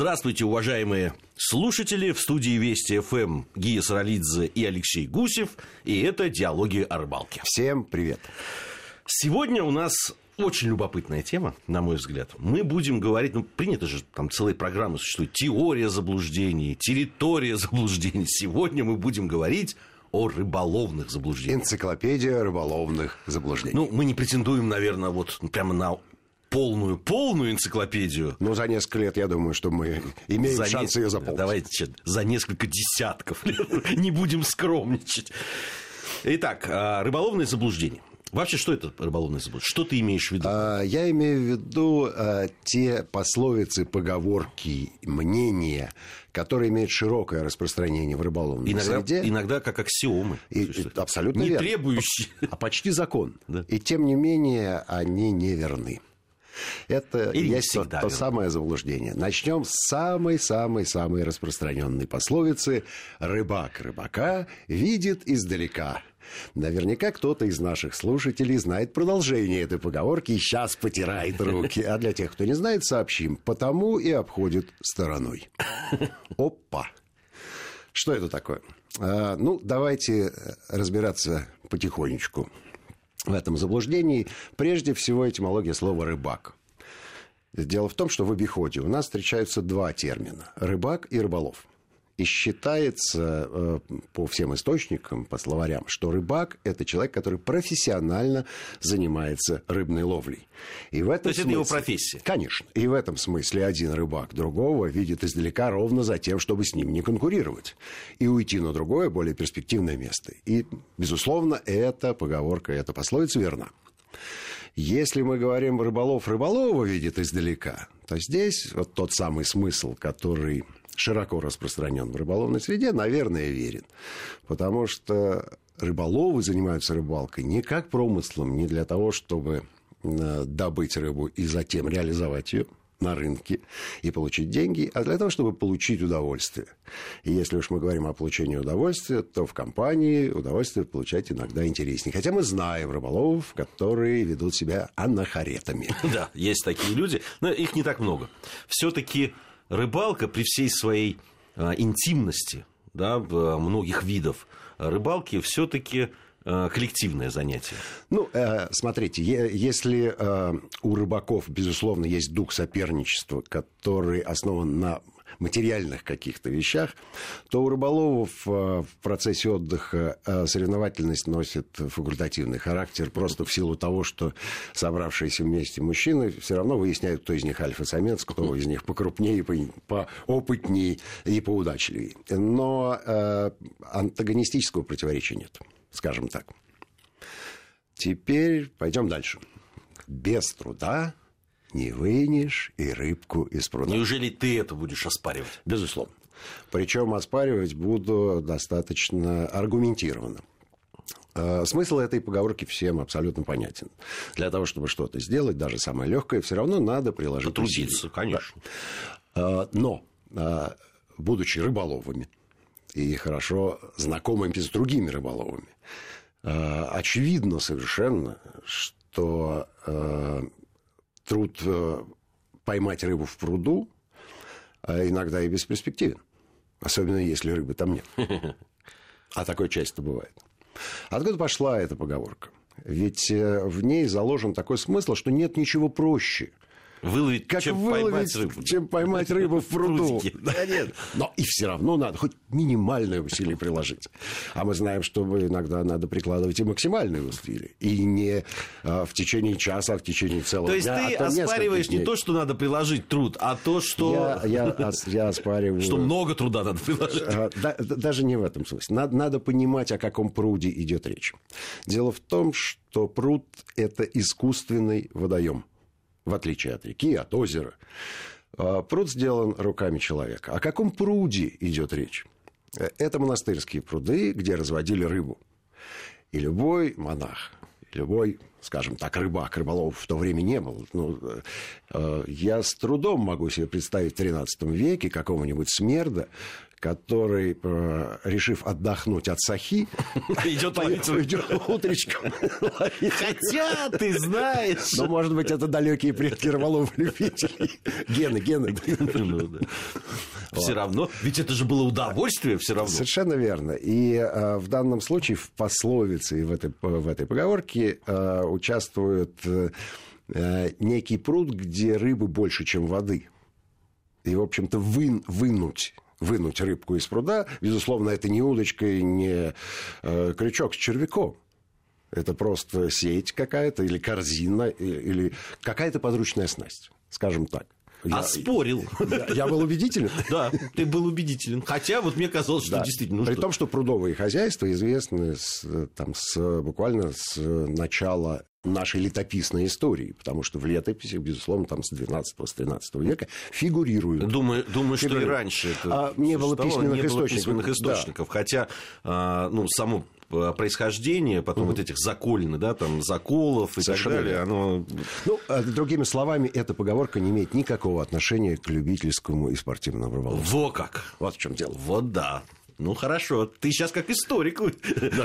Здравствуйте, уважаемые слушатели. В студии Вести ФМ Гия Саралидзе и Алексей Гусев. И это «Диалоги о рыбалке». Всем привет. Сегодня у нас очень любопытная тема, на мой взгляд. Мы будем говорить, ну, принято же, там целые программы существуют, теория заблуждений, территория заблуждений. Сегодня мы будем говорить о рыболовных заблуждениях. Энциклопедия рыболовных заблуждений. Ну, мы не претендуем, наверное, вот прямо на полную, полную энциклопедию. Ну, за несколько лет, я думаю, что мы имеем за шанс не... ее заполнить. Давайте за несколько десятков лет. Не будем скромничать. Итак, а, рыболовные заблуждения. Вообще, что это рыболовное заблуждение? Что ты имеешь в виду? А, я имею в виду а, те пословицы, поговорки, мнения, которые имеют широкое распространение в рыболовной иногда, среде. Иногда как аксиомы. И, и, абсолютно не верно. требующие. А почти закон. Да. И тем не менее они не верны. Это Или есть то, всегда то верно. самое заблуждение. Начнем с самой-самой-самой распространенной пословицы «Рыбак рыбака видит издалека». Наверняка кто-то из наших слушателей знает продолжение этой поговорки и сейчас потирает руки. А для тех, кто не знает, сообщим. Потому и обходит стороной. Опа! Что это такое? А, ну, давайте разбираться потихонечку в этом заблуждении. Прежде всего, этимология слова «рыбак». Дело в том, что в обиходе у нас встречаются два термина – рыбак и рыболов. И считается э, по всем источникам, по словарям, что рыбак – это человек, который профессионально занимается рыбной ловлей. И в этом То есть это смысле- его профессия? Конечно. И в этом смысле один рыбак другого видит издалека ровно за тем, чтобы с ним не конкурировать. И уйти на другое, более перспективное место. И, безусловно, эта поговорка, эта пословица верна. Если мы говорим рыболов рыболова видит издалека, то здесь вот тот самый смысл, который широко распространен в рыболовной среде, наверное, верен. Потому что рыболовы занимаются рыбалкой не как промыслом, не для того, чтобы э, добыть рыбу и затем реализовать ее на рынке и получить деньги, а для того, чтобы получить удовольствие. И если уж мы говорим о получении удовольствия, то в компании удовольствие получать иногда интереснее. Хотя мы знаем рыболовов, которые ведут себя анахаретами. Да, есть такие люди, но их не так много. Все-таки рыбалка при всей своей а, интимности, да, в- многих видов рыбалки, все-таки коллективное занятие. Ну, э, смотрите, если э, у рыбаков, безусловно, есть дух соперничества, который основан на материальных каких-то вещах, то у рыболовов э, в процессе отдыха э, соревновательность носит факультативный характер просто в силу того, что собравшиеся вместе мужчины все равно выясняют, кто из них альфа-самец, кто из них покрупнее, по- поопытнее и поудачливее. Но э, антагонистического противоречия нет, скажем так. Теперь пойдем дальше. Без труда не вынешь и рыбку из пруда. Неужели ты это будешь оспаривать? Безусловно. Причем оспаривать буду достаточно аргументированно. Э, Смысл этой поговорки всем абсолютно понятен. Для того, чтобы что-то сделать, даже самое легкое, все равно надо приложить Потрудиться, усилия. конечно. Да. Э, Но, э, будучи рыболовами и хорошо знакомыми с другими рыболовами, очевидно совершенно, что труд э, поймать рыбу в пруду а иногда и бесперспективен. Особенно если рыбы там нет. А такое часто бывает. Откуда пошла эта поговорка? Ведь э, в ней заложен такой смысл, что нет ничего проще, Выловить, как чем выловить, поймать рыбу. чем поймать рыбу в пруду. Да нет. Но и все равно надо хоть минимальное усилие приложить. А мы знаем, что иногда надо прикладывать и максимальные усилия. И не а, в течение часа, а в течение целого То есть дня. ты а то оспариваешь не то, что надо приложить труд, а то, что, Я, я, я оспариваю... что много труда надо приложить. А, да- даже не в этом смысле. Надо, надо понимать, о каком пруде идет речь. Дело в том, что пруд – это искусственный водоем, в отличие от реки, от озера. А, Пруд сделан руками человека. О каком пруде идет речь? Это монастырские пруды, где разводили рыбу. И любой монах любой, скажем так, рыбак, рыболов в то время не был. Ну, э, я с трудом могу себе представить в 13 веке какого-нибудь смерда, который, э, решив отдохнуть от сахи, идет утречком. Хотя, ты знаешь... Но, может быть, это далекие предки рыболов-любителей. Гены, гены. Ну все равно, ведь это же было удовольствие все равно. Совершенно верно. И э, в данном случае в пословице и в этой, в этой поговорке э, участвует некий пруд, где рыбы больше, чем воды. И, в общем-то, вы, вынуть вынуть рыбку из пруда, безусловно, это не удочка и не э, крючок с червяком. Это просто сеть какая-то, или корзина, или какая-то подручная снасть, скажем так. Я, а спорил. Я, я был убедителен. Да, ты был убедителен. Хотя вот мне казалось, что да. действительно... Ну, При что? том, что прудовые хозяйства известны с, там, с, буквально с начала нашей летописной истории, потому что в летописях, безусловно, там с 12 с 13 века фигурируют. Думаю, думаю что и раньше это а, не было письменных не источников. Было письменных источников да. Хотя, а, ну, само э, происхождение, потом угу. вот этих заколин, да, там, заколов и Совершенно так далее, оно... Ну, а, другими словами, эта поговорка не имеет никакого отношения к любительскому и спортивному рыболовству. Во как! Вот в чем дело. Вот да. Ну хорошо, ты сейчас как историк,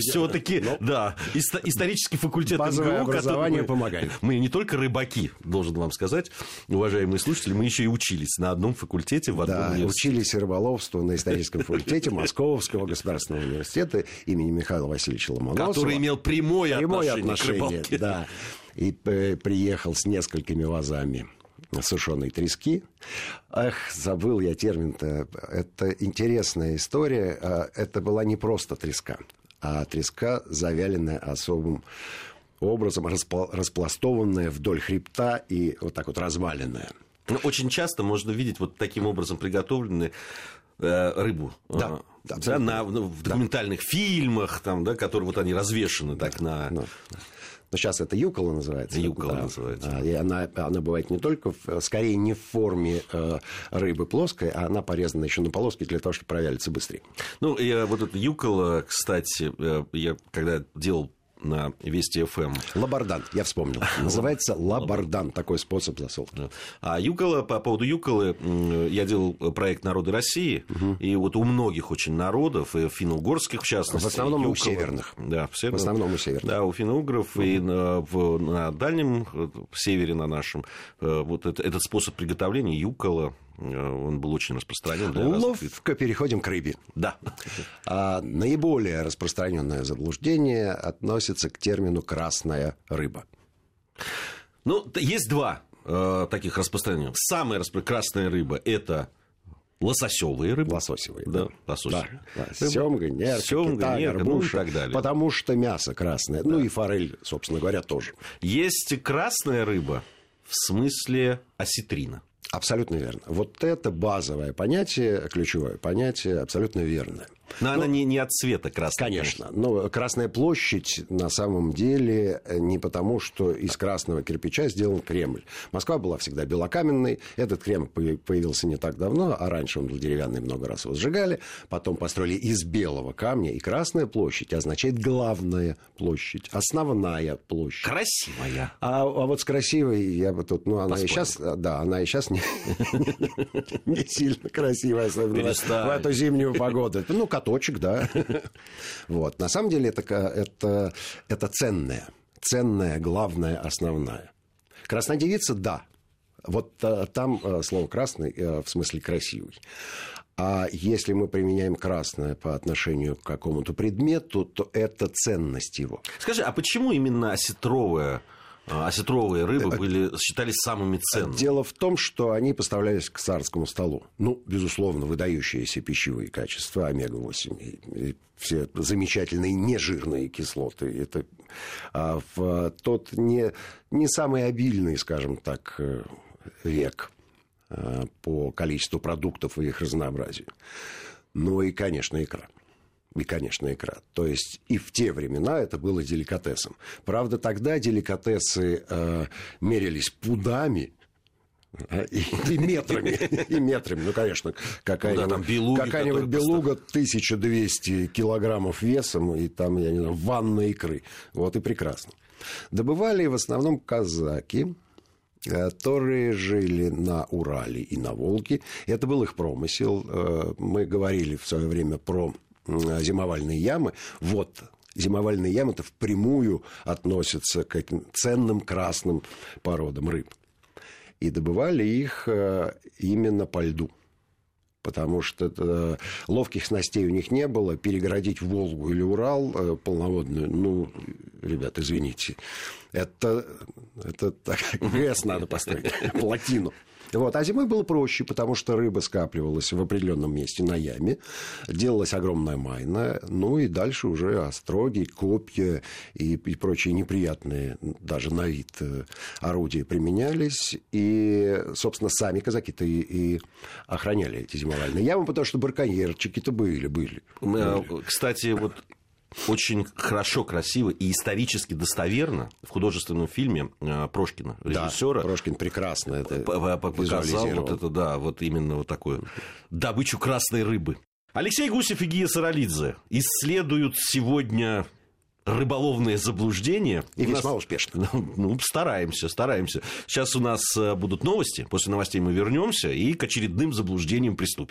все-таки, да, исторический факультет МГУ, образование помогает. Мы не только рыбаки, должен вам сказать, уважаемые слушатели, мы еще и учились на одном факультете в одном да, университете. учились рыболовству на историческом факультете Московского государственного университета имени Михаила Васильевича Ломоносова. Который имел прямое, отношение к рыбалке. Да, и э, приехал с несколькими вазами сушеной трески. Эх, забыл я термин-то. Это интересная история. А, это была не просто треска, а треска, завяленная особым образом, распластованная вдоль хребта и вот так вот разваленная. Ну, очень часто можно видеть вот таким образом приготовленные э, рыбу. Да, да, да на, в документальных да. фильмах, там, да, которые вот они развешены да, так на... Да, да. Но сейчас это юкола называется. Юкола да. называется. И она, она бывает не только, в, скорее не в форме э, рыбы плоской, а она порезана еще на полоски для того, чтобы провялиться быстрее. Ну, я, вот эта юкола, кстати, э, я когда делал на Вести ФМ. Эм. Лабардан, я вспомнил. Называется лабардан, такой способ засолки. А Юкола, по поводу Юколы, я делал проект «Народы России», угу. и вот у многих очень народов, и финно-угорских в частности. В основном Юкола, у северных. Да, в, северных, в основном у северных. Да, у финно-угров угу. и на, в, на дальнем севере, на нашем, э, вот это, этот способ приготовления Юкола, Э, он был очень распространен. Ловко переходим к рыбе. Да. А наиболее распространенное заблуждение относится к термину красная рыба. Ну, есть два э, таких распространенных. Самая распро... красная рыба это лососевые рыбы. Лососевые, да. да. Лососевые. Да, да. Семга, нерка, Семга, кита, нерка, горбуша, ну и так далее. Потому что мясо красное. Да. Ну и форель, собственно говоря, тоже. Есть красная рыба в смысле осетрина. Абсолютно верно. Вот это базовое понятие, ключевое понятие, абсолютно верное. Но, Но она не, не от цвета красная. Конечно. Но Красная площадь на самом деле э, не потому, что из красного кирпича сделан Кремль. Москва была всегда белокаменной. Этот Кремль появился не так давно, а раньше он был деревянный, много раз его сжигали. Потом построили из белого камня. И Красная площадь означает главная площадь, основная площадь. Красивая. А, а вот с красивой я бы тут... Ну, она Поспорим. и сейчас... Да, она и сейчас не, не сильно красивая, особенно в эту зимнюю погоду. Ну, каточек, да. Вот. На самом деле это, это, это ценное. Ценная, главная, основная. Красная девица, да. Вот а, там а, слово красный а, в смысле красивый. А если мы применяем красное по отношению к какому-то предмету, то это ценность его. Скажи, а почему именно осетровая а, осетровые рыбы были, считались самыми ценными. Дело в том, что они поставлялись к царскому столу. Ну, безусловно, выдающиеся пищевые качества, омега-8, и, и все замечательные нежирные кислоты. Это а, в тот не, не самый обильный, скажем так, э, век а, по количеству продуктов и их разнообразию. Ну и, конечно, икра и, конечно, икра. То есть и в те времена это было деликатесом. Правда, тогда деликатесы э, мерились пудами, а, и, и метрами, и метрами. Ну, конечно, какая-нибудь, ну, да, какая-нибудь белуга 1200 килограммов весом, и там, я не знаю, ванна икры. Вот и прекрасно. Добывали в основном казаки, которые жили на Урале и на Волге. Это был их промысел. Э, мы говорили в свое время про зимовальные ямы. Вот зимовальные ямы-то впрямую относятся к ценным красным породам рыб. И добывали их э, именно по льду потому что это, ловких снастей у них не было. Перегородить Волгу или Урал э, полноводную, ну, ребят, извините, это, это так, ГЭС надо построить, плотину. Вот. А зимой было проще, потому что рыба скапливалась в определенном месте на яме, делалась огромная майна, ну и дальше уже остроги, копья и, и прочие неприятные даже на вид э, орудия применялись. И, собственно, сами казаки-то и, и охраняли эти зимовальные ямы, потому что браконьерчики-то были, были. Э, кстати, вот очень хорошо, красиво и исторически достоверно в художественном фильме э, Прошкина, режиссера. Да, Прошкин прекрасно это показал вот это, да, вот именно вот такую добычу красной рыбы. Алексей Гусев и Гия Саралидзе исследуют сегодня рыболовное заблуждение. И весьма нас... успешно. Ну, стараемся, стараемся. Сейчас у нас э, будут новости. После новостей мы вернемся и к очередным заблуждениям приступим.